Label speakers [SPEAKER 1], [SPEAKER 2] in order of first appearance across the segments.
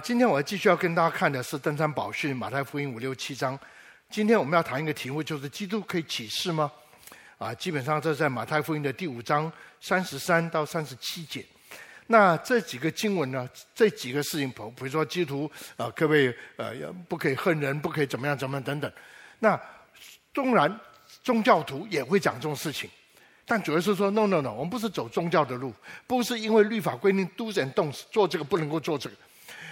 [SPEAKER 1] 今天我继续要跟大家看的是登山宝训马太福音五六七章。今天我们要谈一个题目，就是基督可以启示吗？啊，基本上这在马太福音的第五章三十三到三十七节。那这几个经文呢，这几个事情，比如说基督徒啊，各位呃，不可以恨人，不可以怎么样怎么样等等。那纵然宗教徒也会讲这种事情，但主要是说 no no no，我们不是走宗教的路，不是因为律法规定 do's and don'ts 做这个不能够做这个。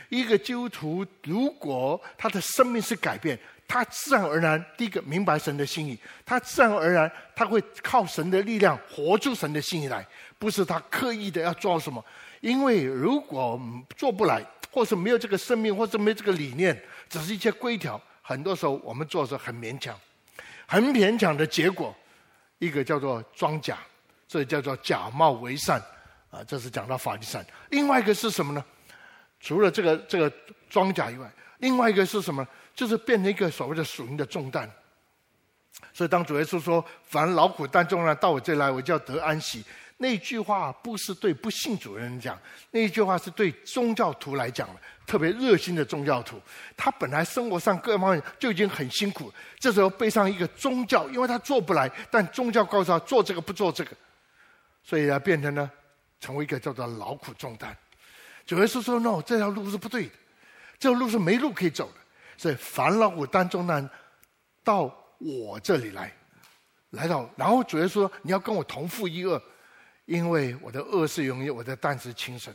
[SPEAKER 1] 一个基督徒如果他的生命是改变。他自然而然，第一个明白神的心意，他自然而然他会靠神的力量活出神的心意来，不是他刻意的要做什么。因为如果做不来，或是没有这个生命，或是没有这个理念，只是一些规条，很多时候我们做的很勉强，很勉强的结果，一个叫做装假，这叫做假冒为善，啊，这是讲到法利赛。另外一个是什么呢？除了这个这个装甲以外，另外一个是什么？就是变成一个所谓的属灵的重担，所以当主耶稣说：“凡劳苦担重担到我这来，我就要得安息。”那句话不是对不信主的人讲，那句话是对宗教徒来讲的，特别热心的宗教徒。他本来生活上各方面就已经很辛苦，这时候背上一个宗教，因为他做不来，但宗教告诉他做这个不做这个，所以他变成呢，成为一个叫做劳苦重担。主耶稣说：“no，这条路是不对的，这条路是没路可以走的。”所以凡劳苦担重担，到我这里来，来到，然后主耶稣说：“你要跟我同负一轭，因为我的轭是容易，我的担是轻省。”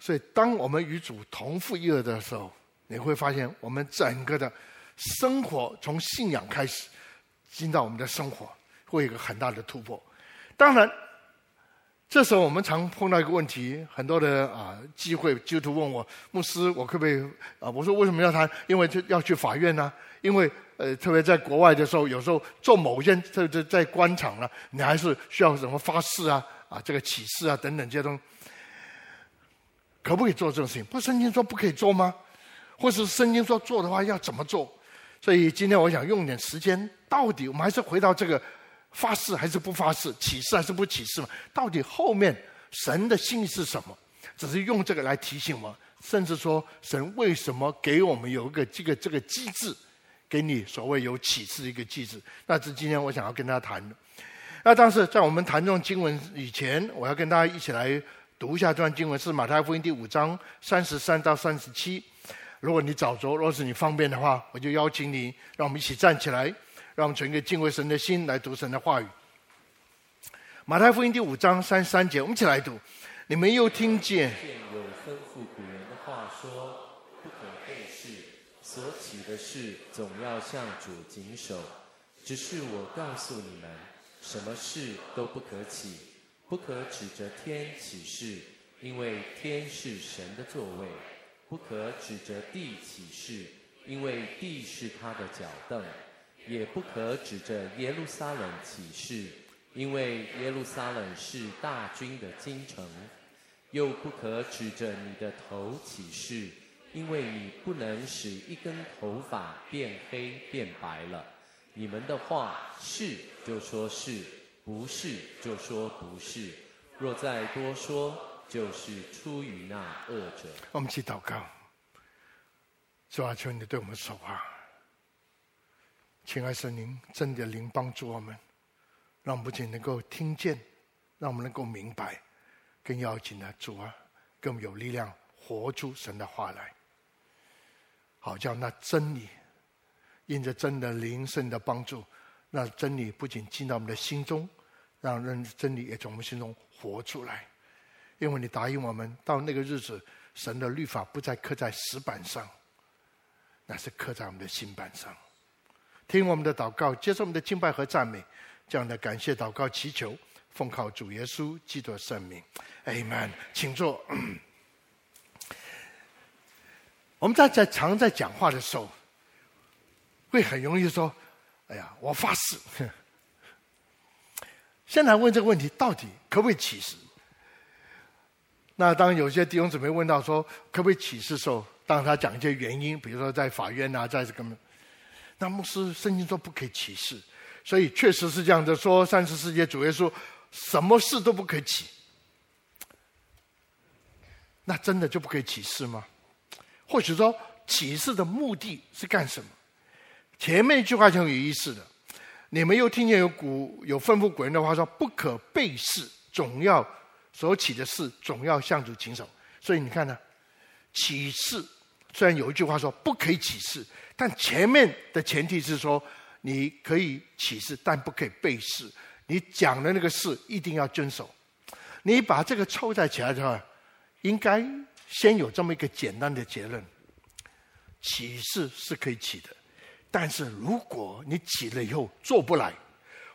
[SPEAKER 1] 所以，当我们与主同负一轭的时候，你会发现，我们整个的生活从信仰开始，进到我们的生活，会有一个很大的突破。当然。这时候我们常碰到一个问题，很多的啊机会，基督徒问我牧师，我可不可以啊？我说为什么要谈？因为就要去法院呢、因为呃，特别在国外的时候，有时候做某件这这在官场呢，你还是需要什么发誓啊啊，这个起誓啊等等这些东西，可不可以做这种事情？不，圣经说不可以做吗？或是圣经说做的话要怎么做？所以今天我想用点时间，到底我们还是回到这个。发誓还是不发誓？起誓还是不起誓嘛？到底后面神的心意是什么？只是用这个来提醒我，甚至说神为什么给我们有一个这个这个机制，给你所谓有启示的一个机制？那是今天我想要跟大家谈的。那但是在我们谈这种经文以前，我要跟大家一起来读一下这段经文，是马太福音第五章三十三到三十七。如果你找着，若是你方便的话，我就邀请你，让我们一起站起来。让我们存个敬畏神的心来读神的话语。马太福音第五章三十三节，我们一起来读。你们又听见
[SPEAKER 2] 有吩咐古人的话说：不可背誓，所起的事总要向主谨守。只是我告诉你们，什么事都不可起，不可指着天起誓，因为天是神的座位；不可指着地起誓，因为地是他的脚凳。也不可指着耶路撒冷起誓，因为耶路撒冷是大军的京城；又不可指着你的头起誓，因为你不能使一根头发变黑变白了。你们的话是就说是，不是就说不是。若再多说，就是出于那恶者。
[SPEAKER 1] 我们去祷告，主啊，求你对我们说话。亲爱神灵，真的灵帮助我们，让我们不仅能够听见，让我们能够明白，更要紧的主啊，更有力量活出神的话来，好叫那真理，因着真的灵圣的帮助，那真理不仅进到我们的心中，让人真理也从我们心中活出来。因为你答应我们，到那个日子，神的律法不再刻在石板上，那是刻在我们的心板上。听我们的祷告，接受我们的敬拜和赞美，这样的感谢祷告祈求，奉靠主耶稣基督圣名，Amen。请坐。我们在在常在讲话的时候，会很容易说：“哎呀，我发誓。”先来问这个问题，到底可不可以起誓？那当有些弟兄姊妹问到说可不可以起誓的时候，当他讲一些原因，比如说在法院啊，在这个。那牧师圣经说不可以起誓，所以确实是这样的说。三十世纪主耶稣什么事都不可以起。那真的就不可以启示吗？或许说启示的目的是干什么？前面一句话就有意思的，你们又听见有古有吩咐古人的话说：“不可背誓，总要所起的事总要向主谨守。”所以你看呢，启示虽然有一句话说不可以启示，但前面的前提是说你可以启示，但不可以背誓。你讲的那个事一定要遵守。你把这个凑在起来的话，应该先有这么一个简单的结论：启示是可以起的，但是如果你起了以后做不来，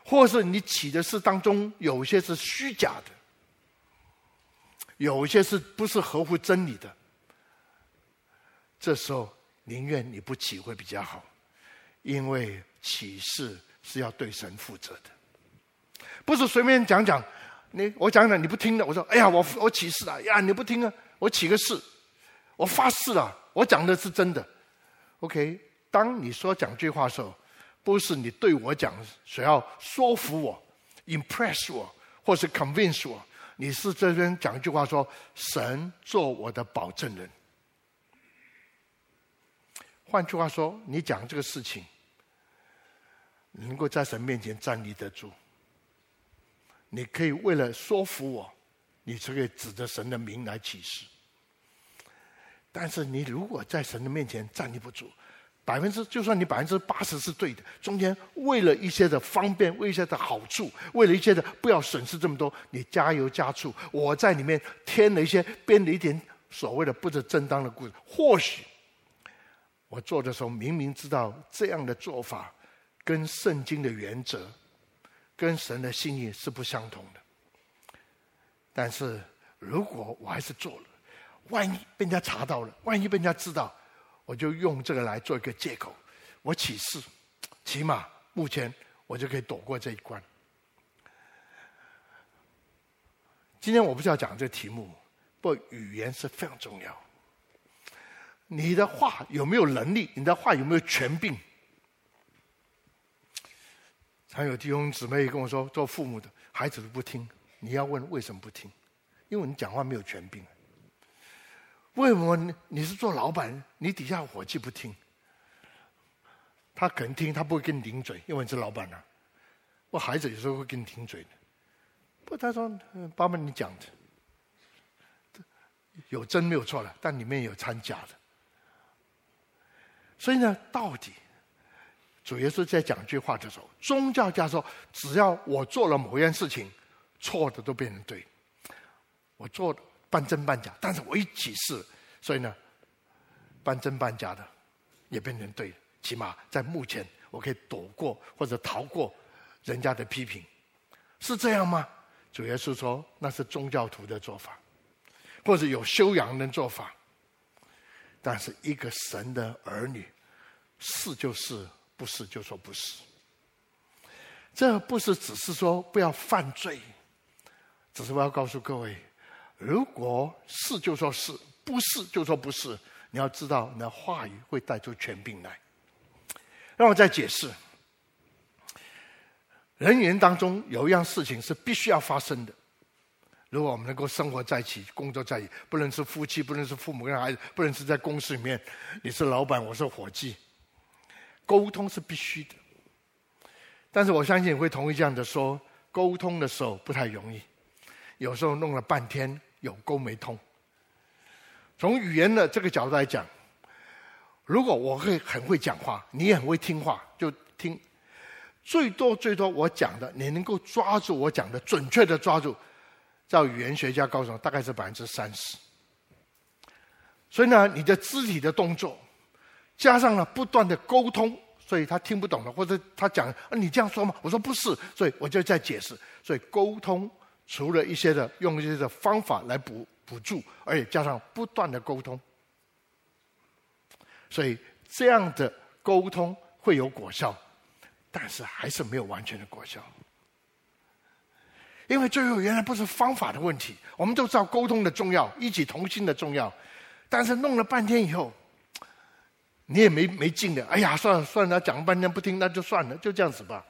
[SPEAKER 1] 或是你起的事当中有些是虚假的，有些是不是合乎真理的，这时候宁愿你不起会比较好，因为起誓是要对神负责的。不是随便讲讲，你我讲讲你不听的，我说哎呀，我我起誓了呀，你不听啊，我起个誓，我发誓了，我讲的是真的。OK，当你说讲句话的时候，不是你对我讲，想要说服我，impress 我，或是 convince 我，你是这边讲一句话说，神做我的保证人。换句话说，你讲这个事情，能够在神面前站立得住。你可以为了说服我，你就可以指着神的名来启示。但是你如果在神的面前站立不住，百分之就算你百分之八十是对的，中间为了一些的方便，为一些的好处，为了一些的不要损失这么多，你加油加醋，我在里面添了一些编了一点所谓的不是正当的故事。或许我做的时候明明知道这样的做法跟圣经的原则。跟神的心意是不相同的，但是如果我还是做了，万一被人家查到了，万一被人家知道，我就用这个来做一个借口，我起誓，起码目前我就可以躲过这一关。今天我不是要讲这个题目，不语言是非常重要。你的话有没有能力？你的话有没有权柄？常有弟兄姊妹跟我说，做父母的孩子都不听，你要问为什么不听？因为你讲话没有权柄。为什么你是做老板，你底下伙计不听？他肯听，他不会跟你顶嘴，因为你是老板啊。我孩子有时候会跟你顶嘴，不，他说爸爸你讲的有真没有错了，但里面有掺假的。所以呢，到底？主耶稣在讲一句话的时候，宗教家说：“只要我做了某件事情，错的都变成对。我做半真半假，但是我一启示，所以呢，半真半假的也变成对。起码在目前，我可以躲过或者逃过人家的批评，是这样吗？”主耶稣说：“那是宗教徒的做法，或者有修养的做法。但是一个神的儿女，是就是。”不是就说不是，这不是只是说不要犯罪，只是我要告诉各位，如果是就说是，不是就说不是，你要知道，你的话语会带出权柄来。让我再解释，人与人当中有一样事情是必须要发生的，如果我们能够生活在一起、工作在一起，不论是夫妻，不论是父母跟孩子，不论是在公司里面，你是老板，我是伙计。沟通是必须的，但是我相信你会同意这样的说：沟通的时候不太容易，有时候弄了半天有沟没通。从语言的这个角度来讲，如果我会很会讲话，你也很会听话，就听，最多最多我讲的你能够抓住我讲的准确的抓住，照语言学家告诉我，大概是百分之三十。所以呢，你的肢体的动作。加上了不断的沟通，所以他听不懂了，或者他讲啊，你这样说吗？我说不是，所以我就在解释。所以沟通除了一些的用一些的方法来补补助，而且加上不断的沟通，所以这样的沟通会有果效，但是还是没有完全的果效。因为最后原来不是方法的问题，我们都知道沟通的重要，一起同心的重要，但是弄了半天以后。你也没没劲的，哎呀，算了算了，讲了半天不听，那就算了，就这样子吧。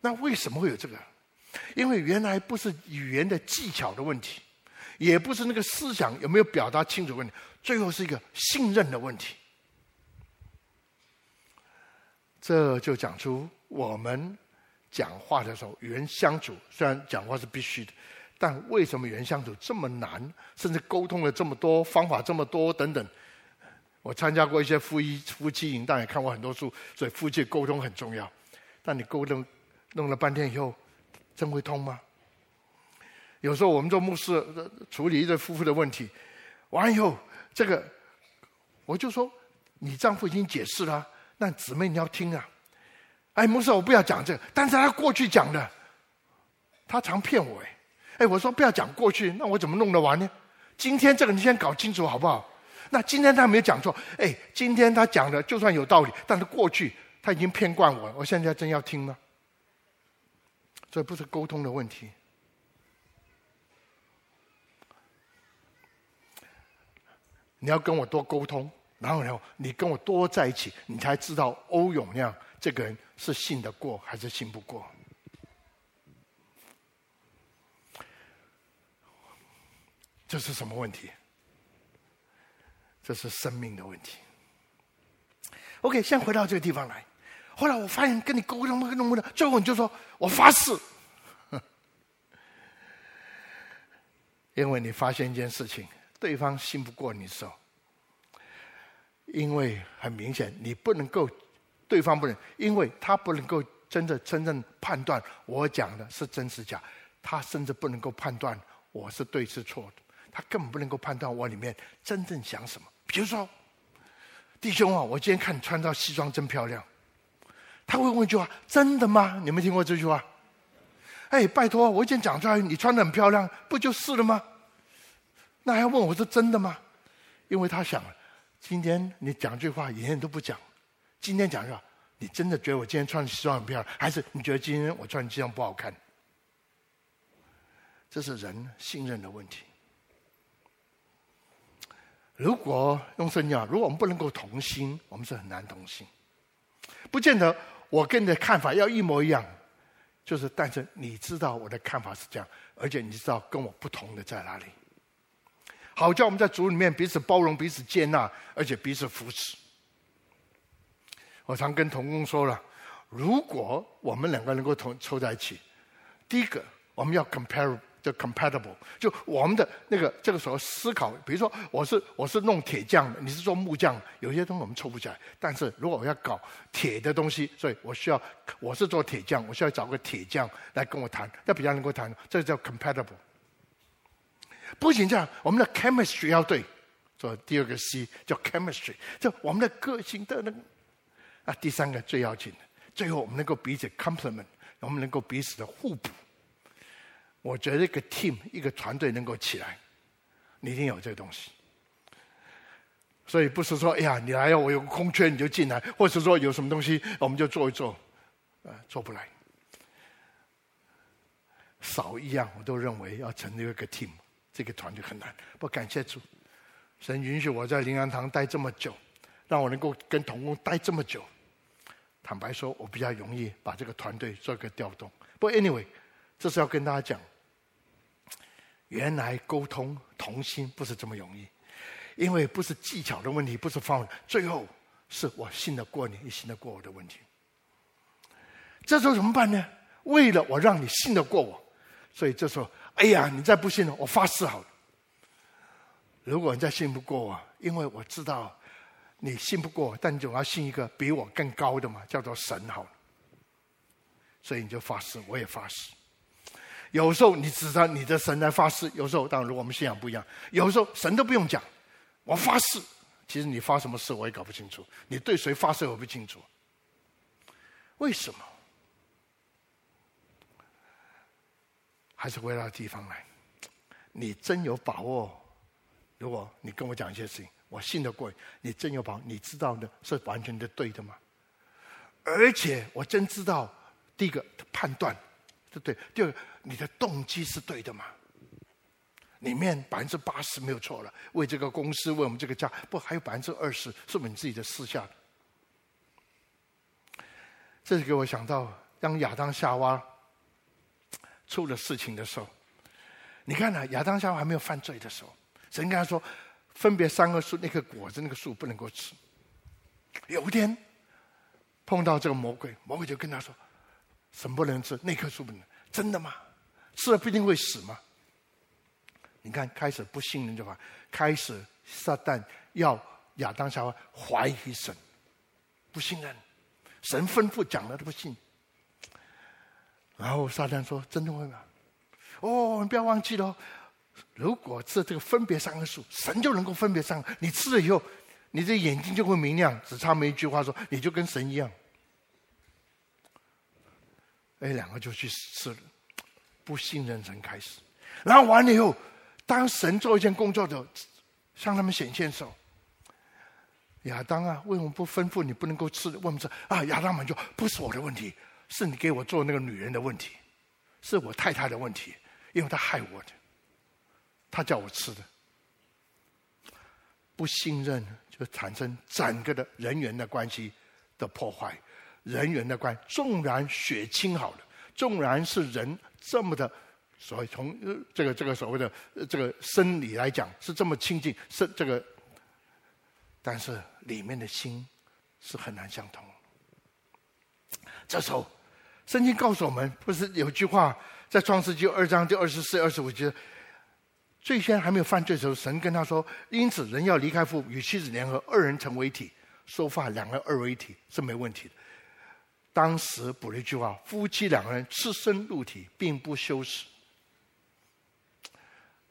[SPEAKER 1] 那为什么会有这个？因为原来不是语言的技巧的问题，也不是那个思想有没有表达清楚问题，最后是一个信任的问题。这就讲出我们讲话的时候，与人相处虽然讲话是必须的，但为什么与人相处这么难，甚至沟通了这么多方法这么多等等。我参加过一些夫妻夫妻营，但也看过很多书，所以夫妻沟通很重要。但你沟通弄了半天以后，真会通吗？有时候我们做牧师处理一对夫妇的问题，完以后，这个我就说，你丈夫已经解释了，那姊妹你要听啊。哎，牧师，我不要讲这个，但是他过去讲的，他常骗我哎。哎，我说不要讲过去，那我怎么弄得完呢？今天这个你先搞清楚好不好？那今天他没有讲错，哎，今天他讲的就算有道理，但是过去他已经骗惯我了，我现在真要听吗？这不是沟通的问题。你要跟我多沟通，然后呢，你跟我多在一起，你才知道欧永亮这个人是信得过还是信不过。这是什么问题？这是生命的问题。OK，先回到这个地方来。后来我发现跟你沟通不通的，最后你就说我发誓，因为你发现一件事情，对方信不过你的时候，因为很明显你不能够，对方不能，因为他不能够真的真正判断我讲的是真是假，他甚至不能够判断我是对是错的，他根本不能够判断我里面真正想什么。比如说，弟兄啊，我今天看你穿套西装真漂亮。他会问一句话：“真的吗？”你们听过这句话？哎，拜托，我已经讲出来，你穿的很漂亮，不就是了吗？那还要问我是真的吗？因为他想，今天你讲这句话，以前都不讲。今天讲这句话，你真的觉得我今天穿的西装很漂亮，还是你觉得今天我穿的西装不好看？这是人信任的问题。如果用圣经讲，如果我们不能够同心，我们是很难同心。不见得我跟你的看法要一模一样，就是但是你知道我的看法是这样，而且你知道跟我不同的在哪里。好，叫我们在主里面彼此包容、彼此接纳，而且彼此扶持。我常跟童工说了，如果我们两个能够同凑在一起，第一个我们要 compare。就 compatible，就我们的那个这个时候思考，比如说我是我是弄铁匠的，你是做木匠，有些东西我们凑不起来。但是如果我要搞铁的东西，所以我需要我是做铁匠，我需要找个铁匠来跟我谈，那比较能够谈，这叫 compatible。不仅这样，我们的 chemistry 要对，做第二个 C 叫 chemistry，就我们的个性的那个啊，第三个最要紧的，最后我们能够彼此 complement，我们能够彼此的互补。我觉得一个 team 一个团队能够起来，你一定有这个东西。所以不是说，哎呀，你来了，我有个空缺你就进来，或者说有什么东西我们就做一做，呃，做不来。少一样，我都认为要成立一个 team，这个团队很难。不感谢主，神允许我在灵安堂待这么久，让我能够跟同工待这么久。坦白说，我比较容易把这个团队做一个调动。不过 anyway，这是要跟大家讲。原来沟通同心不是这么容易，因为不是技巧的问题，不是方法，最后是我信得过你，你信得过我的问题。这时候怎么办呢？为了我让你信得过我，所以这时候，哎呀，你再不信了，我发誓好了。如果你再信不过我，因为我知道你信不过，但你总要信一个比我更高的嘛，叫做神好了。所以你就发誓，我也发誓。有时候你指着你的神来发誓，有时候当然如我们信仰不一样，有时候神都不用讲，我发誓，其实你发什么誓我也搞不清楚，你对谁发誓我不清楚，为什么？还是回到地方来，你真有把握？如果你跟我讲一些事情，我信得过你，你真有把握？你知道的是完全的对的吗？而且我真知道，第一个判断。对，第二，你的动机是对的吗？里面百分之八十没有错了，为这个公司，为我们这个家，不还有百分之二十是我们自己的私下的。这是给我想到，当亚当夏娃出了事情的时候，你看呢、啊，亚当夏娃还没有犯罪的时候，神跟他说，分别三个树，那棵果子那个树不能够吃。有一天碰到这个魔鬼，魔鬼就跟他说，什么不能吃？那棵树不能？真的吗？吃了不一定会死吗？你看，开始不信任的话，开始撒旦要亚当夏娃怀疑神，不信任，神吩咐讲了都不信。然后撒旦说：“真的会吗？哦，你不要忘记了，如果吃这个分别三个数，神就能够分别三个。你吃了以后，你的眼睛就会明亮。只差没一句话说，你就跟神一样。”哎，两个就去吃了，不信任神开始。然后完了以后，当神做一件工作的时候，向他们显现的时候，亚当啊，为什么不吩咐你不能够吃？为什么说啊？亚当们就不是我的问题。是你给我做那个女人的问题，是我太太的问题，因为她害我的，他叫我吃的，不信任就产生整个的人员的关系的破坏，人员的关系，纵然血亲好了，纵然是人这么的，所谓从这个这个所谓的这个生理来讲是这么亲近，是这个，但是里面的心是很难相通，这时候。圣经告诉我们，不是有句话在创世记二章第二十四、二十五节，最先还没有犯罪的时候，神跟他说：“因此人要离开父，与妻子联合，二人成为一体。说话两个二为一体是没问题的。”当时补了一句话：“夫妻两个人赤身露体，并不羞耻。”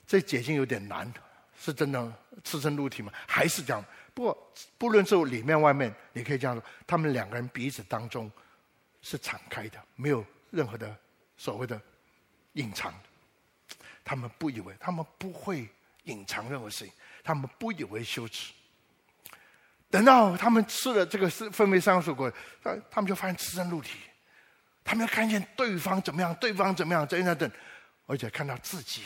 [SPEAKER 1] 这解经有点难，是真的赤身露体吗？还是这样？不过不论是里面外面，你可以这样说：他们两个人彼此当中。是敞开的，没有任何的所谓的隐藏。他们不以为，他们不会隐藏任何事情，他们不以为羞耻。等到他们吃了这个是分别善恶果，他他们就发现赤身露体，他们要看见对方怎么样，对方怎么样，等等等，而且看到自己，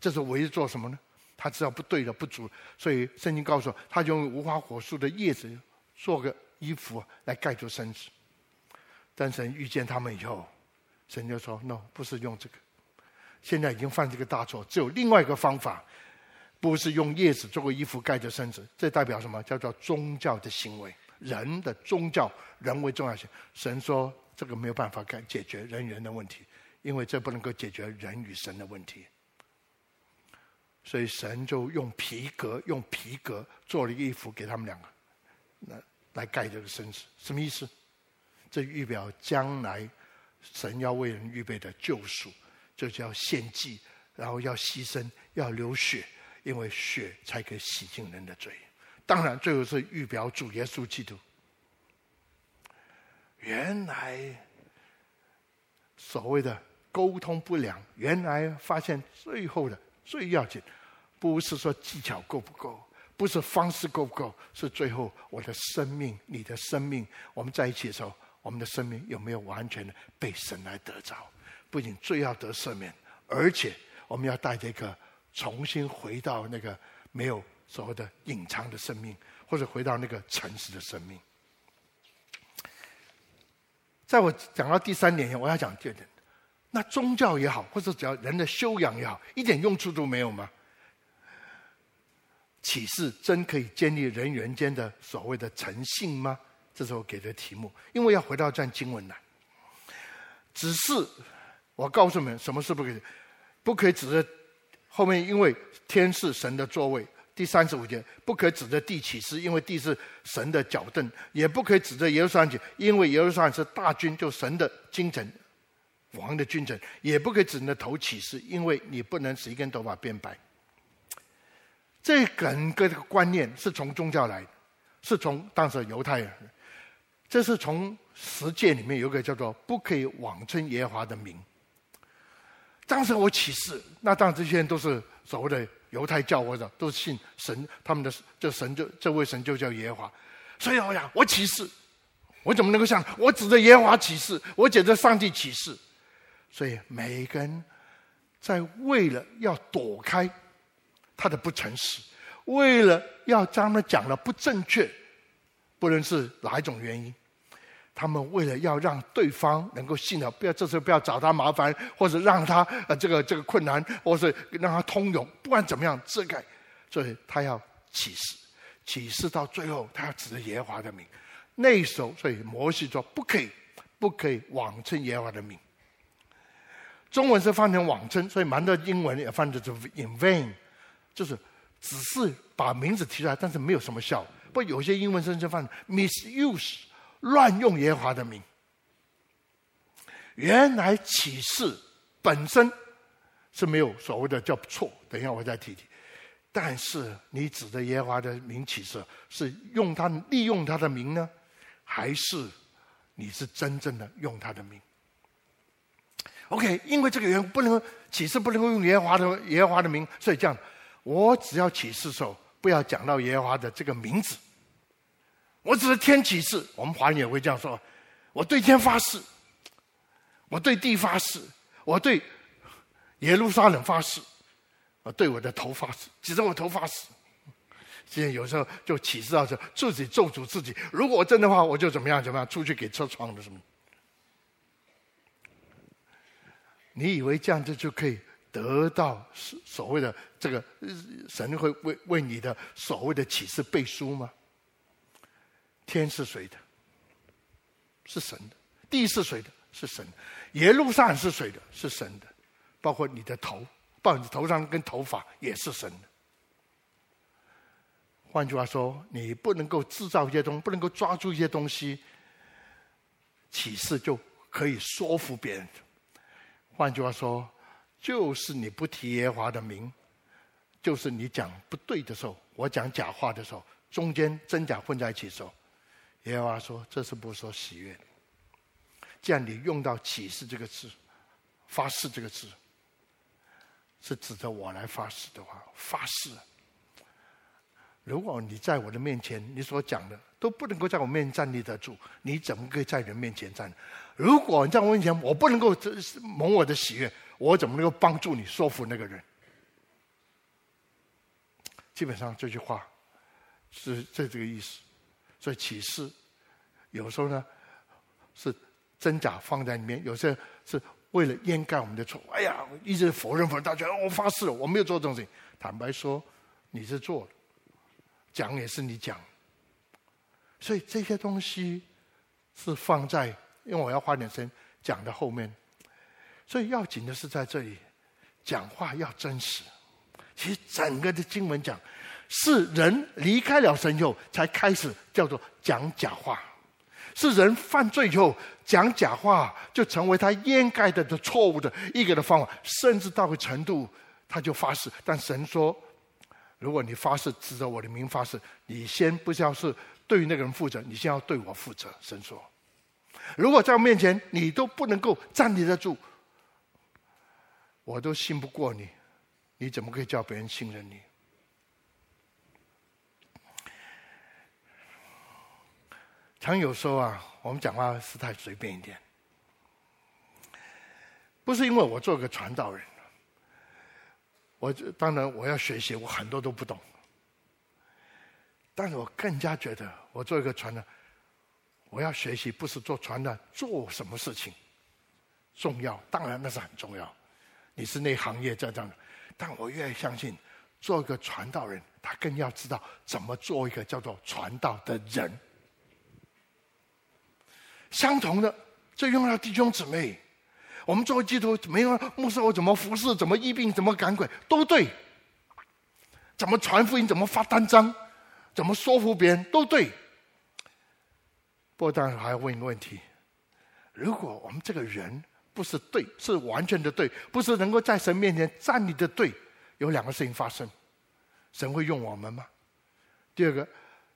[SPEAKER 1] 这是唯一做什么呢？他知道不对的不足，所以圣经告诉我，他用无花果树的叶子做个衣服来盖住身子。但神遇见他们以后，神就说：“no，不是用这个。现在已经犯这个大错，只有另外一个方法，不是用叶子做个衣服盖着身子。这代表什么？叫做宗教的行为，人的宗教，人为重要性。神说这个没有办法解解决人与人的问题，因为这不能够解决人与神的问题。所以神就用皮革，用皮革做了一个衣服给他们两个，来来盖这个身子，什么意思？”这预表将来神要为人预备的救赎，就叫献祭，然后要牺牲，要流血，因为血才可以洗净人的罪。当然，最后是预表主耶稣基督。原来所谓的沟通不良，原来发现最后的最要紧，不是说技巧够不够，不是方式够不够，是最后我的生命，你的生命，我们在一起的时候。我们的生命有没有完全的被神来得着？不仅罪要得赦免，而且我们要带着一个重新回到那个没有所谓的隐藏的生命，或者回到那个诚实的生命。在我讲到第三点，我要讲第二点：那宗教也好，或者只要人的修养也好，一点用处都没有吗？启示真可以建立人与人间的所谓的诚信吗？这是我给的题目，因为要回到这段经文来。只是我告诉你们，什么是不可以？不可以指着后面，因为天是神的座位。第三十五节，不可以指着地起誓，因为地是神的脚凳；也不可以指着耶路撒冷，因为耶路撒冷是大军，就神的京城，王的君臣；也不可以指着头起誓，因为你不能使一根头发变白。这整个这个观念是从宗教来的，是从当时犹太人。这是从十诫里面有个叫做“不可以妄称耶和华的名”。当时我起誓，那当然这些人都是所谓的犹太教或者都是信神，他们的这神就这位神就叫耶和华。所以我想，我起誓，我怎么能够想我指着耶和华起誓，我指着上帝起誓？所以每一个人在为了要躲开他的不诚实，为了要将他讲的不正确，不论是哪一种原因。他们为了要让对方能够信了，不要这时候不要找他麻烦，或者让他呃这个这个困难，或是让他通融，不管怎么样遮盖，所以他要起誓，起誓到最后他要指着耶和华的名。那时候，所以摩西说不可以，不可以妄称耶和华的名。中文是翻成妄称，所以蛮多英文也翻的就 in vain，就是只是把名字提出来，但是没有什么效果。不，有些英文甚至翻 misuse，乱用耶和华的名。原来启示本身是没有所谓的叫错，等一下我再提提。但是你指着耶和华的名启示，是用他利用他的名呢，还是你是真正的用他的名？OK，因为这个原因不能启示，不能够用耶和华的耶和华的名，所以这样，我只要启示的时候，不要讲到耶和华的这个名字。我只是天启誓，我们华人也会这样说：我对天发誓，我对地发誓，我对耶路撒冷发誓，我对我的头发誓，指着我头发誓。现在有时候就启示到说自己咒诅自己，如果我真的话，我就怎么样怎么样，出去给车撞了什么。你以为这样子就可以得到所所谓的这个神会为为你的所谓的启示背书吗？天是谁的？是神的。地是谁的？是神的。耶路撒冷是谁的？是神的。包括你的头，包括你头上跟头发也是神的。换句话说，你不能够制造一些东西，不能够抓住一些东西，启示就可以说服别人。换句话说，就是你不提耶和华的名，就是你讲不对的时候，我讲假话的时候，中间真假混在一起的时候，耶和华说这是不说喜悦。既然你用到启示这个字，发誓这个字，是指着我来发誓的话，发誓。如果你在我的面前，你所讲的都不能够在我面前站立得住，你怎么可以在人面前站？如果你在我面前，我不能够这蒙我的喜悦，我怎么能够帮助你说服那个人？基本上这句话是这这个意思。所以启示有时候呢是真假放在里面，有些是为了掩盖我们的错。哎呀，一直否认否认，大家我发誓，我没有做这种事情。坦白说，你是做了。讲也是你讲，所以这些东西是放在，因为我要花点时间讲的后面，所以要紧的是在这里，讲话要真实。其实整个的经文讲，是人离开了神以后，才开始叫做讲假话；是人犯罪以后，讲假话就成为他掩盖的的错误的一个的方法，甚至到个程度，他就发誓。但神说。如果你发誓指着我的名发誓，你先不需要是对于那个人负责，你先要对我负责。神说：“如果在我面前你都不能够站立得住，我都信不过你，你怎么可以叫别人信任你？”常有时候啊，我们讲话是太随便一点，不是因为我做个传道人。我当然我要学习，我很多都不懂。但是我更加觉得，我做一个传道，我要学习不是做传道做什么事情重要，当然那是很重要。你是那行业这样的，但我越相信，做一个传道人，他更要知道怎么做一个叫做传道的人。相同的，这用到弟兄姊妹。我们作为基督徒，没有牧师，我怎么服侍，怎么医病，怎么赶鬼，都对。怎么传福音，怎么发单张，怎么说服别人，都对。不过当然还要问一个问题：如果我们这个人不是对，是完全的对，不是能够在神面前站立的对，有两个事情发生：神会用我们吗？第二个，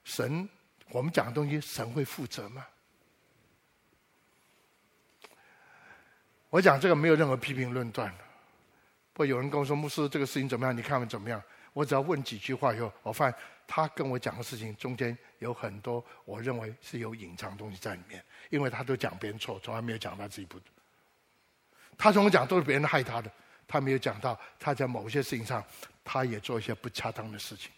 [SPEAKER 1] 神我们讲的东西，神会负责吗？我讲这个没有任何批评论断，不有人跟我说，牧师这个事情怎么样？你看看怎么样？我只要问几句话以后，我发现他跟我讲的事情中间有很多我认为是有隐藏东西在里面，因为他都讲别人错，从来没有讲他自己不。他从我讲都是别人害他的，他没有讲到他在某些事情上他也做一些不恰当的事情，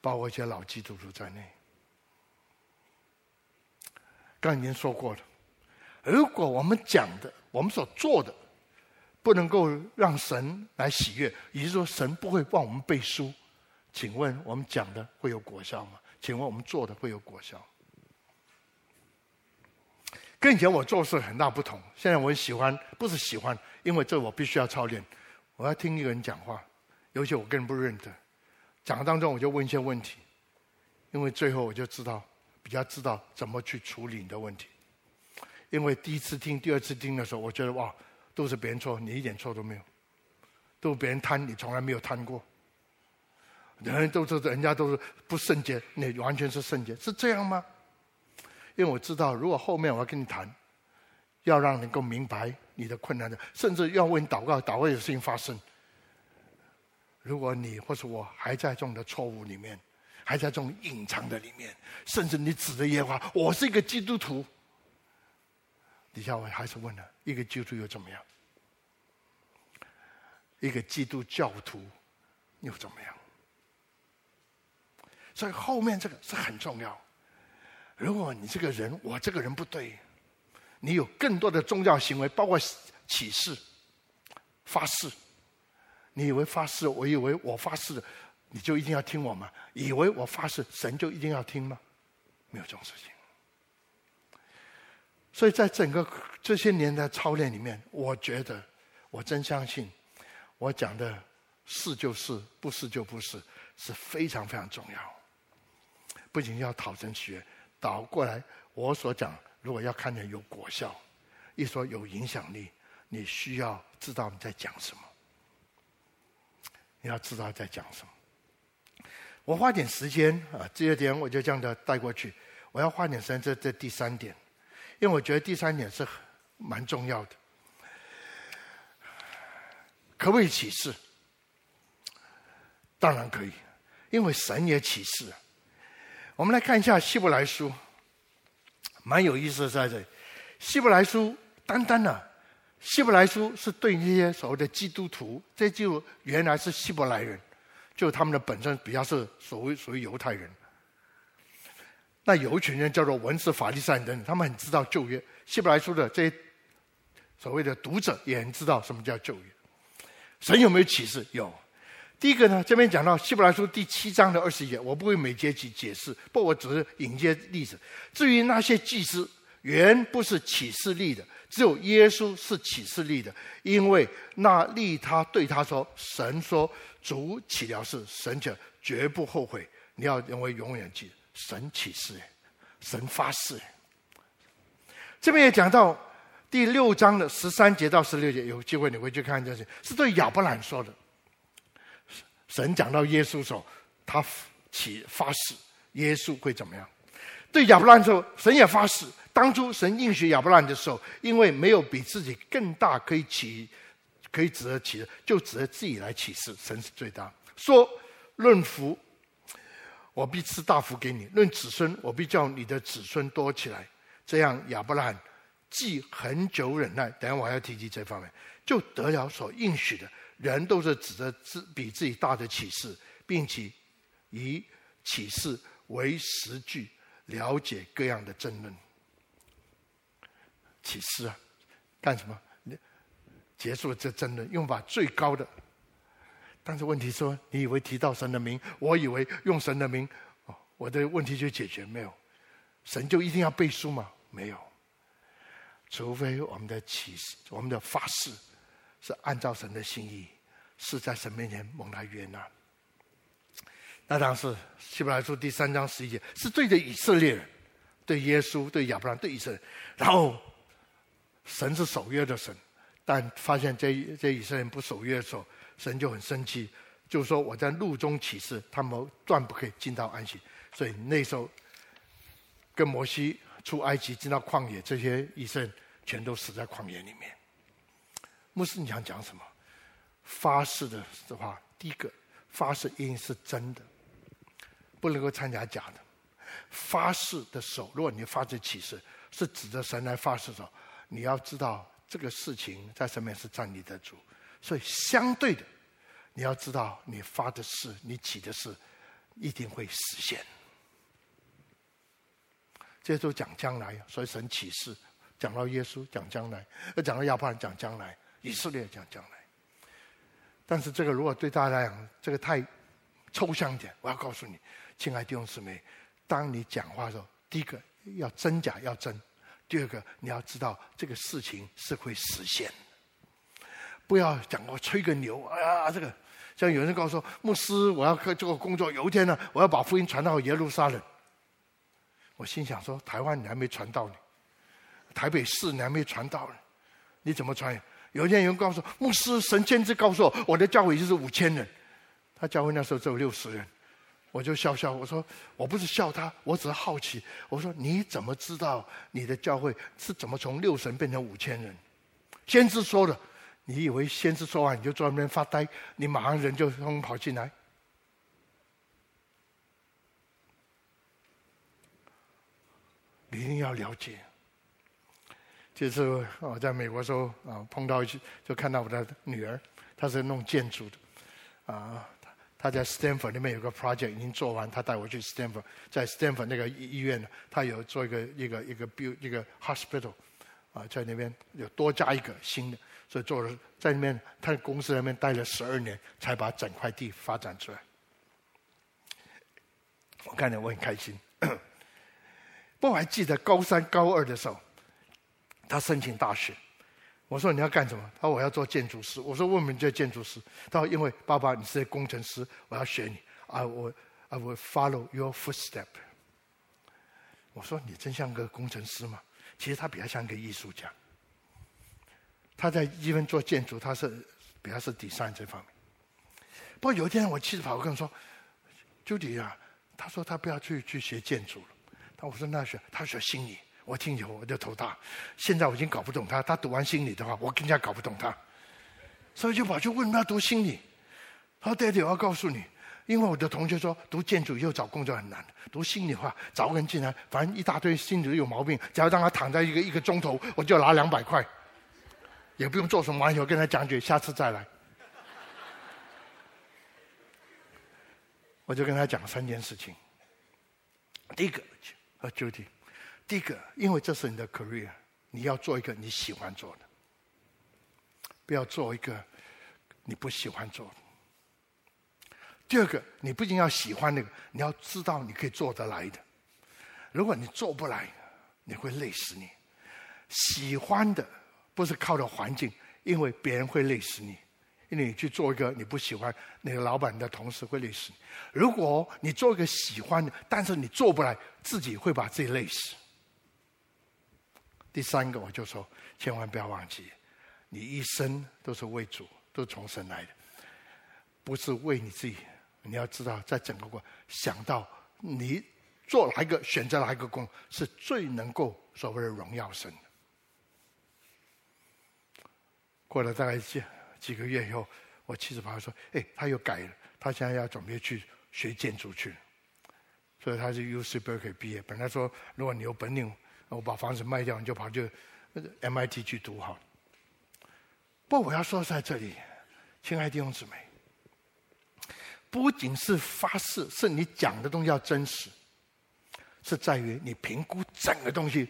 [SPEAKER 1] 包括一些老基督徒在内。刚已经说过了，如果我们讲的、我们所做的，不能够让神来喜悦，也就是说，神不会帮我们背书，请问我们讲的会有果效吗？请问我们做的会有果效？跟以前我做事很大不同。现在我喜欢，不是喜欢，因为这我必须要操练。我要听一个人讲话，尤其我跟人不认得，讲当中我就问一些问题，因为最后我就知道，比较知道怎么去处理你的问题。因为第一次听、第二次听的时候，我觉得哇，都是别人错，你一点错都没有；都是别人贪，你从来没有贪过。人人都是人家都是不圣洁，你完全是圣洁，是这样吗？因为我知道，如果后面我要跟你谈，要让你能够明白你的困难的，甚至要为你祷告，祷告有事情发生。如果你或是我还在这种的错误里面，还在这种隐藏的里面，甚至你指着耶和华，我是一个基督徒。底下我还是问了，一个基督徒又怎么样？一个基督教徒又怎么样？所以后面这个是很重要。如果你这个人，我这个人不对，你有更多的宗教行为，包括起誓、发誓。你以为发誓，我以为我发誓，你就一定要听我吗？以为我发誓，神就一定要听吗？没有这种事情。所以在整个这些年的操练里面，我觉得，我真相信，我讲的是就是，不是就不是，是非常非常重要。不仅要讨神喜悦。倒过来，我所讲，如果要看见有果效，一说有影响力，你需要知道你在讲什么。你要知道在讲什么。我花点时间啊，这些点我就这样的带过去。我要花点时间这这第三点，因为我觉得第三点是蛮重要的。可不可以启示？当然可以，因为神也启示。我们来看一下希伯来书，蛮有意思的在这里。希伯来书单单的、啊，希伯来书是对那些所谓的基督徒，这就原来是希伯来人，就他们的本身比较是所谓属于犹太人。那有一群人叫做文士、法利赛人，他们很知道旧约。希伯来书的这些所谓的读者也很知道什么叫旧约。神有没有启示？有。第一个呢，这边讲到希伯来书第七章的二十节，我不会每节去解释，不，我只是引些例子。至于那些祭司，原不是启示立的，只有耶稣是启示立的，因为那立他对他说：“神说主起了誓，神者绝不后悔。”你要认为永远记得神启示，神发誓。这边也讲到第六章的十三节到十六节，有机会你回去看这些，是对亚伯兰说的。神讲到耶稣的时候，他起发誓，耶稣会怎么样？对亚伯兰说，神也发誓。当初神应许亚伯兰的时候，因为没有比自己更大可以起，可以指得起的，就指着自己来起誓。神是最大。说论福，我必赐大福给你；论子孙，我必叫你的子孙多起来。这样亚伯拉罕既恒久忍耐，等下我还要提及这方面，就得了所应许的。人都是指着自比自己大的启示，并且以启示为实据，了解各样的争论。启示啊，干什么？结束了这争论，用法最高的。但是问题说，你以为提到神的名，我以为用神的名，我的问题就解决没有？神就一定要背书吗？没有，除非我们的启示，我们的发誓。是按照神的心意，是在神面前蒙他悦纳。那当时希伯来书第三章十一节是对着以色列人，对耶稣、对亚伯兰、对以色列。然后神是守约的神，但发现这这以色列人不守约的时候，神就很生气，就说我在路中起誓，他们断不可以进到安息。所以那时候跟摩西出埃及进到旷野，这些医生全都死在旷野里面。牧师，你想讲什么？发誓的的话，第一个发誓一定是真的，不能够掺杂假的。发誓的时候，如果你发这启示是指着神来发誓的时候，你要知道这个事情在上面是站立得住。所以相对的，你要知道你发的誓，你起的誓一定会实现。这些都讲将来，所以神启示讲到耶稣讲将来，要，讲到亚伯兰讲将来，以色列讲将来。但是这个如果对大家来讲，这个太抽象一点，我要告诉你，亲爱的弟兄姊妹，当你讲话的时候，第一个要真假要真，第二个你要知道这个事情是会实现。不要讲我吹个牛，哎呀，这个像有人告诉我牧师，我要做这个工作，有一天呢，我要把福音传到耶路撒冷。我心想说，台湾你还没传到呢，台北市你还没传到呢，你怎么传？有一天有人告诉我，牧师，神亲自告诉我，我的教会就是五千人。他教会那时候只有六十人，我就笑笑，我说我不是笑他，我只是好奇。我说你怎么知道你的教会是怎么从六神变成五千人？先知说的，你以为先知说完你就坐在那边发呆？你马上人就从跑进来？你一定要了解。就是我在美国时候啊，碰到一次就看到我的女儿，她是弄建筑的，啊。她在 Stanford 那边有个 project 已经做完，她带我去 Stanford，在 Stanford 那个医院呢，他有做一个一个一个 build 一个 hospital，啊，在那边有多加一个新的，所以做了在那边，他的公司那边待了十二年，才把整块地发展出来。我看着我很开心。不过我还记得高三高二的时候，他申请大学。我说你要干什么？他说我要做建筑师。我说为什么你做建筑师？他说因为爸爸你是工程师，我要学你。I will I will follow your footstep。我说你真像个工程师吗？其实他比较像个艺术家。他在一边做建筑，他是比较是第三这方面。不过有一天我妻子跑过跟我说朱迪啊，他说他不要去去学建筑了。”他我说那学他学心理。我听以后我就头大，现在我已经搞不懂他。他读完心理的话，我更加搞不懂他，所以就跑去问他读心理。他说：“爹爹，我要告诉你，因为我的同学说读建筑以后找工作很难，读心理的话找个人进来，反正一大堆心理有毛病，只要让他躺在一个一个钟头，我就拿两百块，也不用做什么玩笑，跟他讲解，下次再来。”我就跟他讲三件事情。第一个，啊，Judy。第一个，因为这是你的 career，你要做一个你喜欢做的，不要做一个你不喜欢做的。第二个，你不仅要喜欢那个，你要知道你可以做得来的。如果你做不来，你会累死你。喜欢的不是靠着环境，因为别人会累死你。因为你去做一个你不喜欢，那个老板的同事会累死你。如果你做一个喜欢的，但是你做不来，自己会把自己累死。第三个，我就说，千万不要忘记，你一生都是为主，都是从神来的，不是为你自己。你要知道，在整个过，想到你做哪一个选择，哪一个工，是最能够所谓的荣耀神的。过了大概几几个月以后，我妻子朋友说：“哎，他又改了，他现在要准备去学建筑去了。”所以他是 UC Berkeley 毕业。本来说，如果你有本领。我把房子卖掉，你就跑去 MIT 去读好。不过我要说在这里，亲爱的弟兄姊妹，不仅是发誓，是你讲的东西要真实，是在于你评估整个东西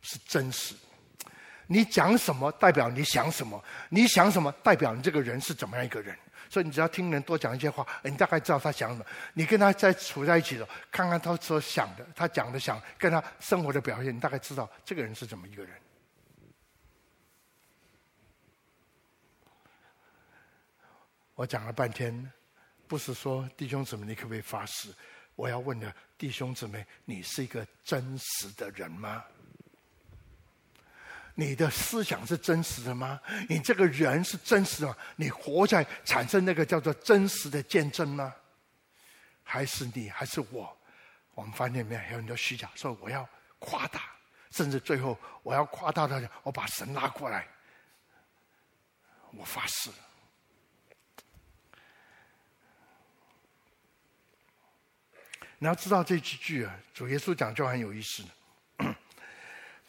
[SPEAKER 1] 是真实。你讲什么代表你想什么，你想什么代表你这个人是怎么样一个人。所以你只要听人多讲一些话，你大概知道他想什么。你跟他在处在一起的时候，看看他所想的，他讲的想，跟他生活的表现，你大概知道这个人是怎么一个人。我讲了半天，不是说弟兄姊妹你可不可以发誓？我要问的弟兄姊妹，你是一个真实的人吗？你的思想是真实的吗？你这个人是真实的吗？你活在产生那个叫做真实的见证吗？还是你，还是我？我们发现里面有很多虚假，说我要夸大，甚至最后我要夸大的，我把神拉过来，我发誓。你要知道这几句啊，主耶稣讲就很有意思。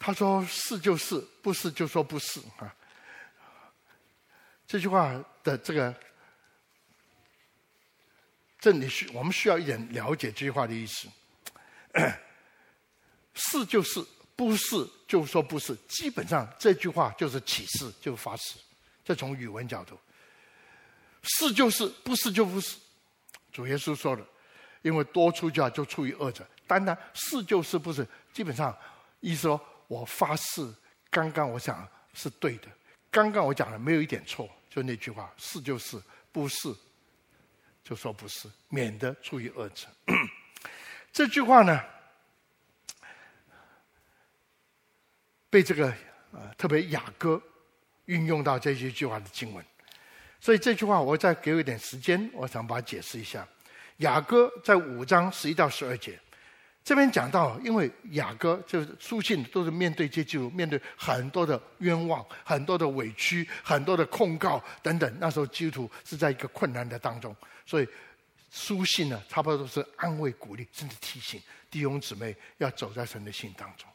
[SPEAKER 1] 他说：“是就是，不是就说不是啊。”这句话的这个，这里需我们需要一点了解这句话的意思。是就是，不是就说不是。基本上这句话就是启示，就发誓。这从语文角度，是就是，不是就不是。主耶稣说的，因为多出价就出于恶者。单单是就是不是，基本上意思说我发誓，刚刚我讲是对的，刚刚我讲的没有一点错，就那句话，是就是，不是就说不是，免得出于恶者。这句话呢，被这个呃特别雅歌运用到这一句话的经文，所以这句话我再给我一点时间，我想把它解释一下。雅歌在五章十一到十二节，这边讲到，因为雅歌就是书信都是面对这基督，面对很多的冤枉、很多的委屈、很多的控告等等。那时候基督徒是在一个困难的当中，所以。书信呢，差不多都是安慰、鼓励，甚至提醒弟兄姊妹要走在神的信当中。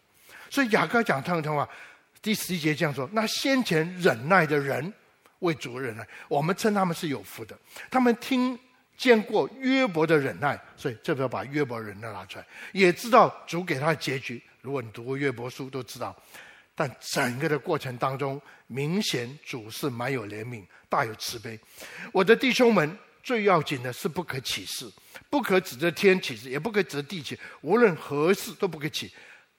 [SPEAKER 1] 所以雅歌讲他们的话，第十一节这样说：那先前忍耐的人为主忍耐，我们称他们是有福的。他们听见过约伯的忍耐，所以这边把约伯忍耐拿出来，也知道主给他的结局。如果你读过约伯书，都知道。但整个的过程当中，明显主是蛮有怜悯、大有慈悲。我的弟兄们。最要紧的是不可起誓，不可指着天起誓，也不可指着地起，无论何事都不可起。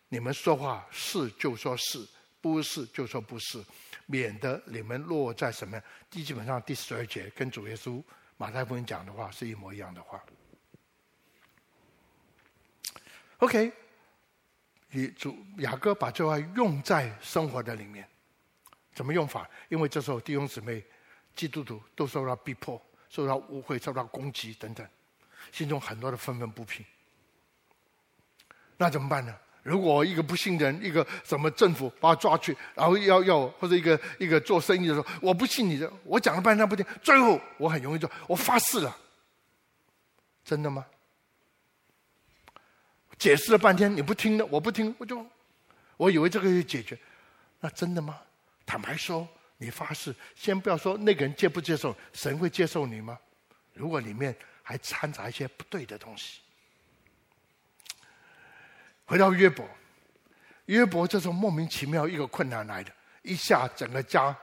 [SPEAKER 1] 你们说话是就说是，不是就说不是，免得你们落在什么？第基本上第十二节跟主耶稣马太福音讲的话是一模一样的话。OK，你主雅各把这话用在生活的里面，怎么用法？因为这时候弟兄姊妹、基督徒都受到逼迫。受到误会、受到攻击等等，心中很多的愤愤不平。那怎么办呢？如果一个不信人，一个什么政府把他抓去，然后要要或者一个一个做生意的时候，我不信你的，我讲了半天不听，最后我很容易就，我发誓了。真的吗？解释了半天你不听的，我不听，我就我以为这个就解决，那真的吗？坦白说。你发誓，先不要说那个人接不接受，神会接受你吗？如果里面还掺杂一些不对的东西，回到约伯，约伯这时候莫名其妙一个困难来的，一下整个家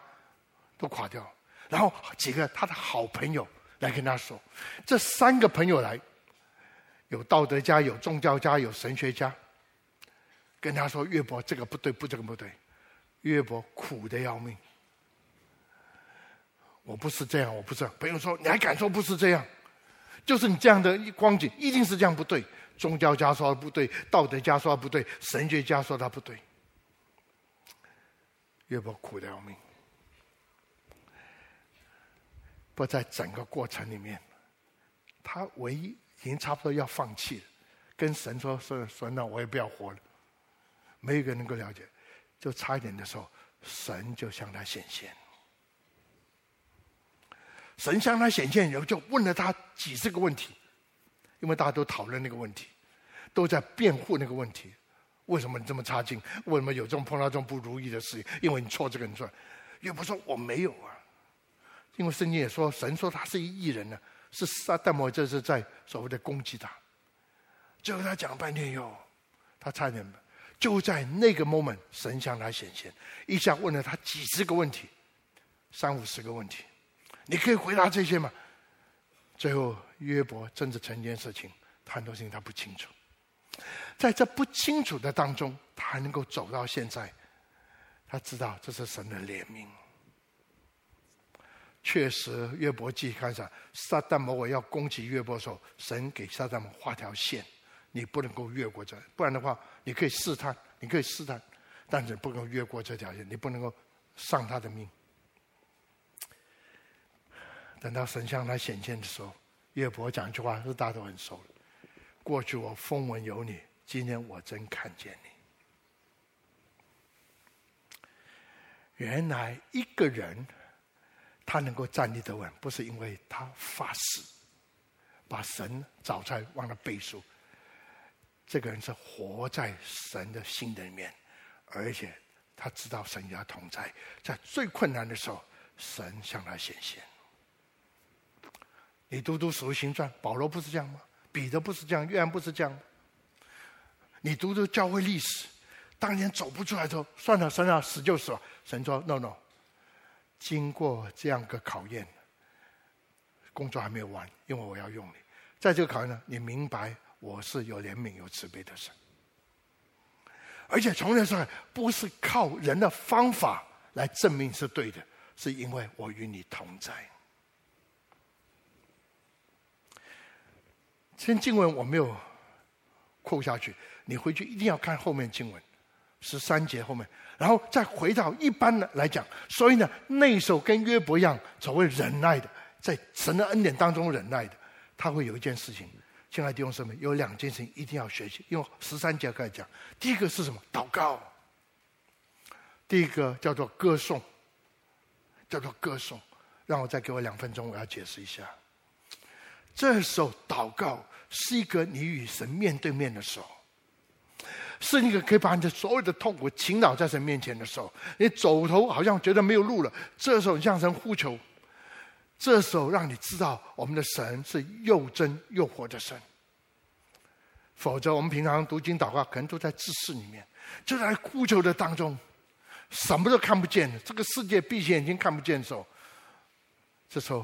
[SPEAKER 1] 都垮掉，然后几个他的好朋友来跟他说，这三个朋友来，有道德家，有宗教家，有神学家，跟他说约伯这个不对，不这个不对，约伯苦的要命。我不是这样，我不是这样。朋友说：“你还敢说不是这样？就是你这样的光景，一定是这样不对。宗教家说不对，道德家说不对，神学家说他不对。”约伯苦得要命。不在整个过程里面，他唯一已经差不多要放弃了，跟神说：“说说，那我也不要活了。”没有一个人能够了解，就差一点的时候，神就向他显现。神向他显现以后，就问了他几十个问题，因为大家都讨论那个问题，都在辩护那个问题。为什么你这么差劲？为什么有这种碰到这种不如意的事情？因为你错这个，你错。约伯说我没有啊，因为圣经也说，神说他是一艺人呢，是撒旦魔这是在所谓的攻击他。最后他讲了半天哟，他差点就在那个 moment，神向他显现，一下问了他几十个问题，三五十个问题。你可以回答这些吗？最后约伯真的成一件事情，他很多事情他不清楚，在这不清楚的当中，他还能够走到现在，他知道这是神的怜悯。确实，约伯记开始，撒旦魔鬼要攻击约伯的时候，神给撒旦魔画条线，你不能够越过这，不然的话，你可以试探，你可以试探，但是不能越过这条线，你不能够丧他的命。等到神向他显现的时候，岳伯讲一句话是大家都很熟的：过去我风闻有你，今天我真看见你。原来一个人他能够站立得稳，不是因为他发誓，把神找出来往他背书。这个人是活在神的心里面，而且他知道神与他同在，在最困难的时候，神向他显现。你读读《使徒行传》，保罗不是这样吗？彼得不是这样，约翰不是这样？你读读教会历史，当年走不出来的时候，算了，算了，死就死了。神说：“No No，经过这样个考验，工作还没有完，因为我要用你。在这个考验呢，你明白我是有怜悯、有慈悲的神。而且从那时候不是靠人的方法来证明是对的，是因为我与你同在。”先经文我没有扣下去，你回去一定要看后面经文。十三节后面，然后再回到一般的来讲，所以呢，那时候跟约伯一样，所谓忍耐的，在神的恩典当中忍耐的，他会有一件事情，亲爱的弟兄姊妹，有两件事情一定要学习。用十三节开始讲，第一个是什么？祷告。第一个叫做歌颂，叫做歌颂。让我再给我两分钟，我要解释一下。这时候祷告是一个你与神面对面的时候。是一个可以把你的所有的痛苦倾倒在神面前的时候，你走头好像觉得没有路了，这时候你向神呼求，这时候让你知道我们的神是又真又活的神。否则我们平常读经祷告，可能都在自私里面，就在呼求的当中，什么都看不见，这个世界闭起眼睛看不见的时候，这时候，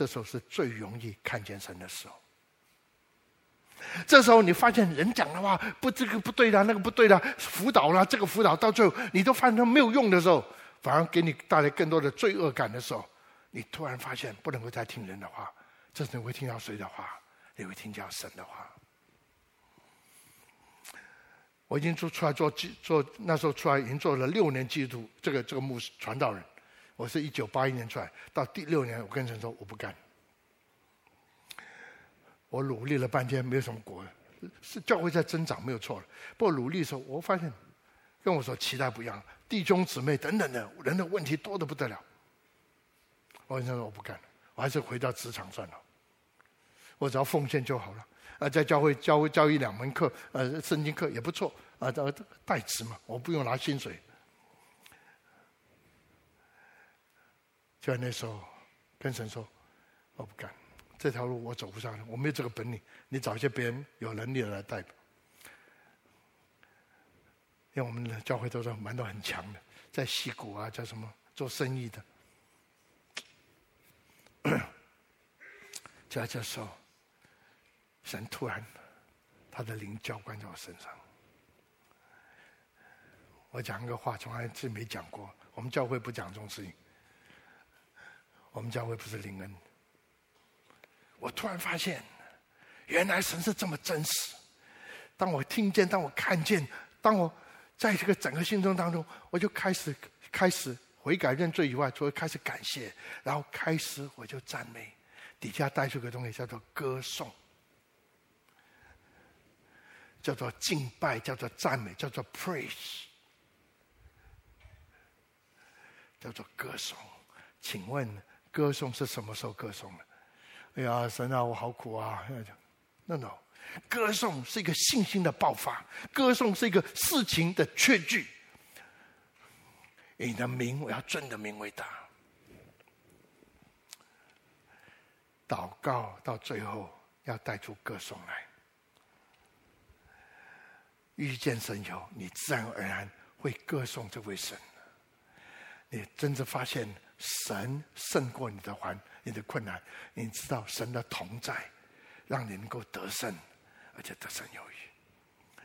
[SPEAKER 1] 这时候是最容易看见神的时候。这时候你发现人讲的话不，这个不对的，那个不对的，辅导了这个辅导，到最后你都发现它没有用的时候，反而给你带来更多的罪恶感的时候，你突然发现不能够再听人的话，这时你会听到谁的话？你会听到神的话。我已经做出来做做那时候出来已经做了六年基督，这个这个牧师传道人，我是一九八一年出来，到第六年我跟神说我不干。我努力了半天，没有什么果，是教会在增长，没有错了。不过努力的时候，我发现跟我所期待不一样，弟兄姊妹等等的人的问题多得不得了。我跟他说我不干了，我还是回到职场算了。我只要奉献就好了。啊，在教会教教一两门课，呃，圣经课也不错啊，这代职嘛，我不用拿薪水。就在那时候，跟神说我不干。这条路我走不上，我没有这个本领。你找一些别人有能力的来代表。因为我们的教会都是蛮多很强的，在矽谷啊，叫什么做生意的。就在这时候，神突然他的灵浇灌在我身上。我讲一个话，从来自没讲过。我们教会不讲这种事情。我们教会不是灵恩。我突然发现，原来神是这么真实。当我听见，当我看见，当我在这个整个心中当中，我就开始开始悔改认罪以外，除了开始感谢，然后开始我就赞美。底下带出个东西叫做歌颂，叫做敬拜，叫做赞美，叫做 praise，叫做歌颂。请问歌颂是什么时候歌颂的？哎呀，神啊，我好苦啊！No No，歌颂是一个信心的爆发，歌颂是一个事情的确据。你的名，我要尊的名为大。祷告到最后要带出歌颂来。遇见神以后，你自然而然会歌颂这位神。你真的发现神胜过你的环。你的困难，你知道神的同在，让你能够得胜，而且得胜有余。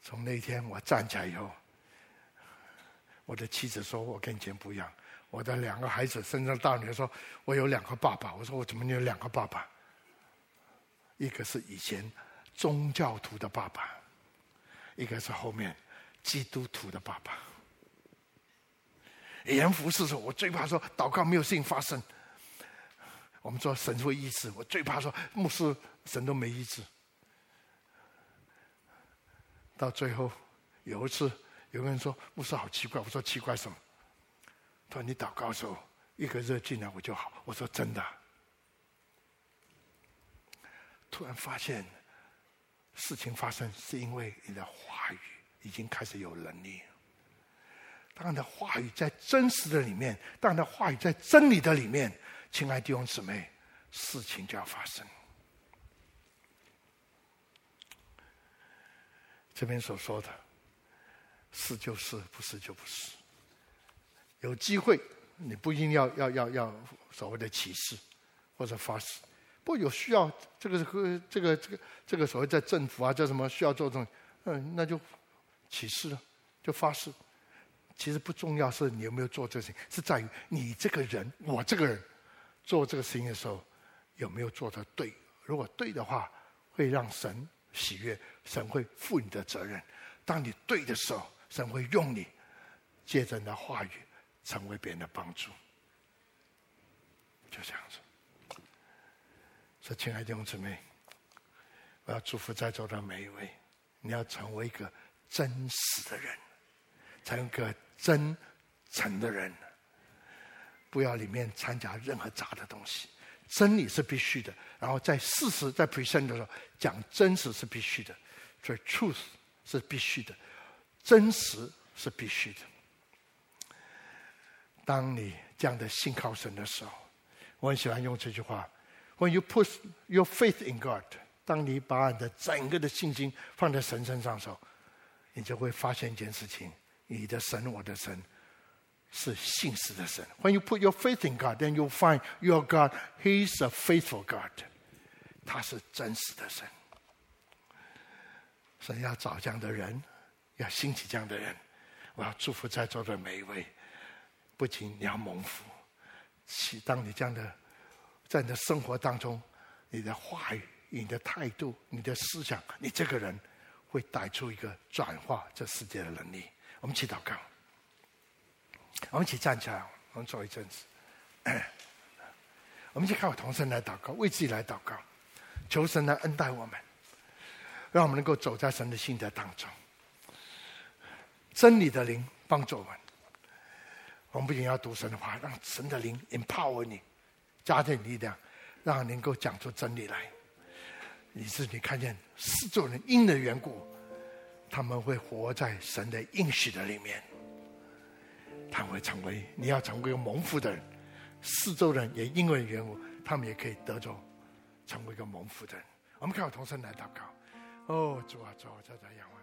[SPEAKER 1] 从那天我站起来以后，我的妻子说：“我跟以前不一样。”我的两个孩子，甚至大女儿说：“我有两个爸爸。”我说：“我怎么有两个爸爸？一个是以前宗教徒的爸爸，一个是后面基督徒的爸爸。”以前服侍的时候，我最怕说祷告没有事情发生。我们说神会医治，我最怕说牧师神都没医治。到最后有一次，有个人说牧师好奇怪，我说奇怪什么？他说你祷告的时候一个热进来我就好。我说真的。突然发现事情发生是因为你的话语已经开始有能力。当你的话语在真实的里面，当你的话语在真理的里面。亲爱的弟兄姊妹，事情就要发生。这边所说的，是就是，不是就不是。有机会，你不一定要要要要所谓的启示或者发誓，不有需要，这个和这个这个这个所谓在政府啊叫什么需要做这种，嗯，那就启示了，就发誓。其实不重要是你有没有做这个事情，是在于你这个人，我这个人做这个事情的时候有没有做得对。如果对的话，会让神喜悦，神会负你的责任。当你对的时候，神会用你，借着你的话语，成为别人的帮助。就这样子。所以，亲爱的弟兄姊妹，我要祝福在座的每一位，你要成为一个真实的人，成为一个真诚的人，不要里面掺杂任何杂的东西。真理是必须的，然后在事实在 present 的时候讲真实是必须的，所以 truth 是必须的，真实是必须的。当你这样的信靠神的时候，我很喜欢用这句话。：When you put your faith in God，当你把你的整个的信心放在神身上的时候，你就会发现一件事情：你的神，我的神。是信实的神。When you put your faith in God, then you find your God. He's a faithful God. 他是真实的神。神要找这样的人，要兴起这样的人。我要祝福在座的每一位。不仅你要蒙福，其当你这样的，在你的生活当中，你的话语、你的态度、你的思想，你这个人会带出一个转化这世界的能力。我们一起祷告。我们一起站起来，我们坐一阵子。我们一起靠同声来祷告，为自己来祷告，求神来恩待我们，让我们能够走在神的心德当中。真理的灵帮助我们。我们不仅要读神的话，让神的灵 empower 你，加点力量，让你能够讲出真理来。你是你看见四座人因的缘故，他们会活在神的应许的里面。他会成为，你要成为一个蒙福的人，四周人也因为缘故，他们也可以得着成为一个蒙福的人。我们看我同声来祷告。哦，主啊，主啊，在在仰望。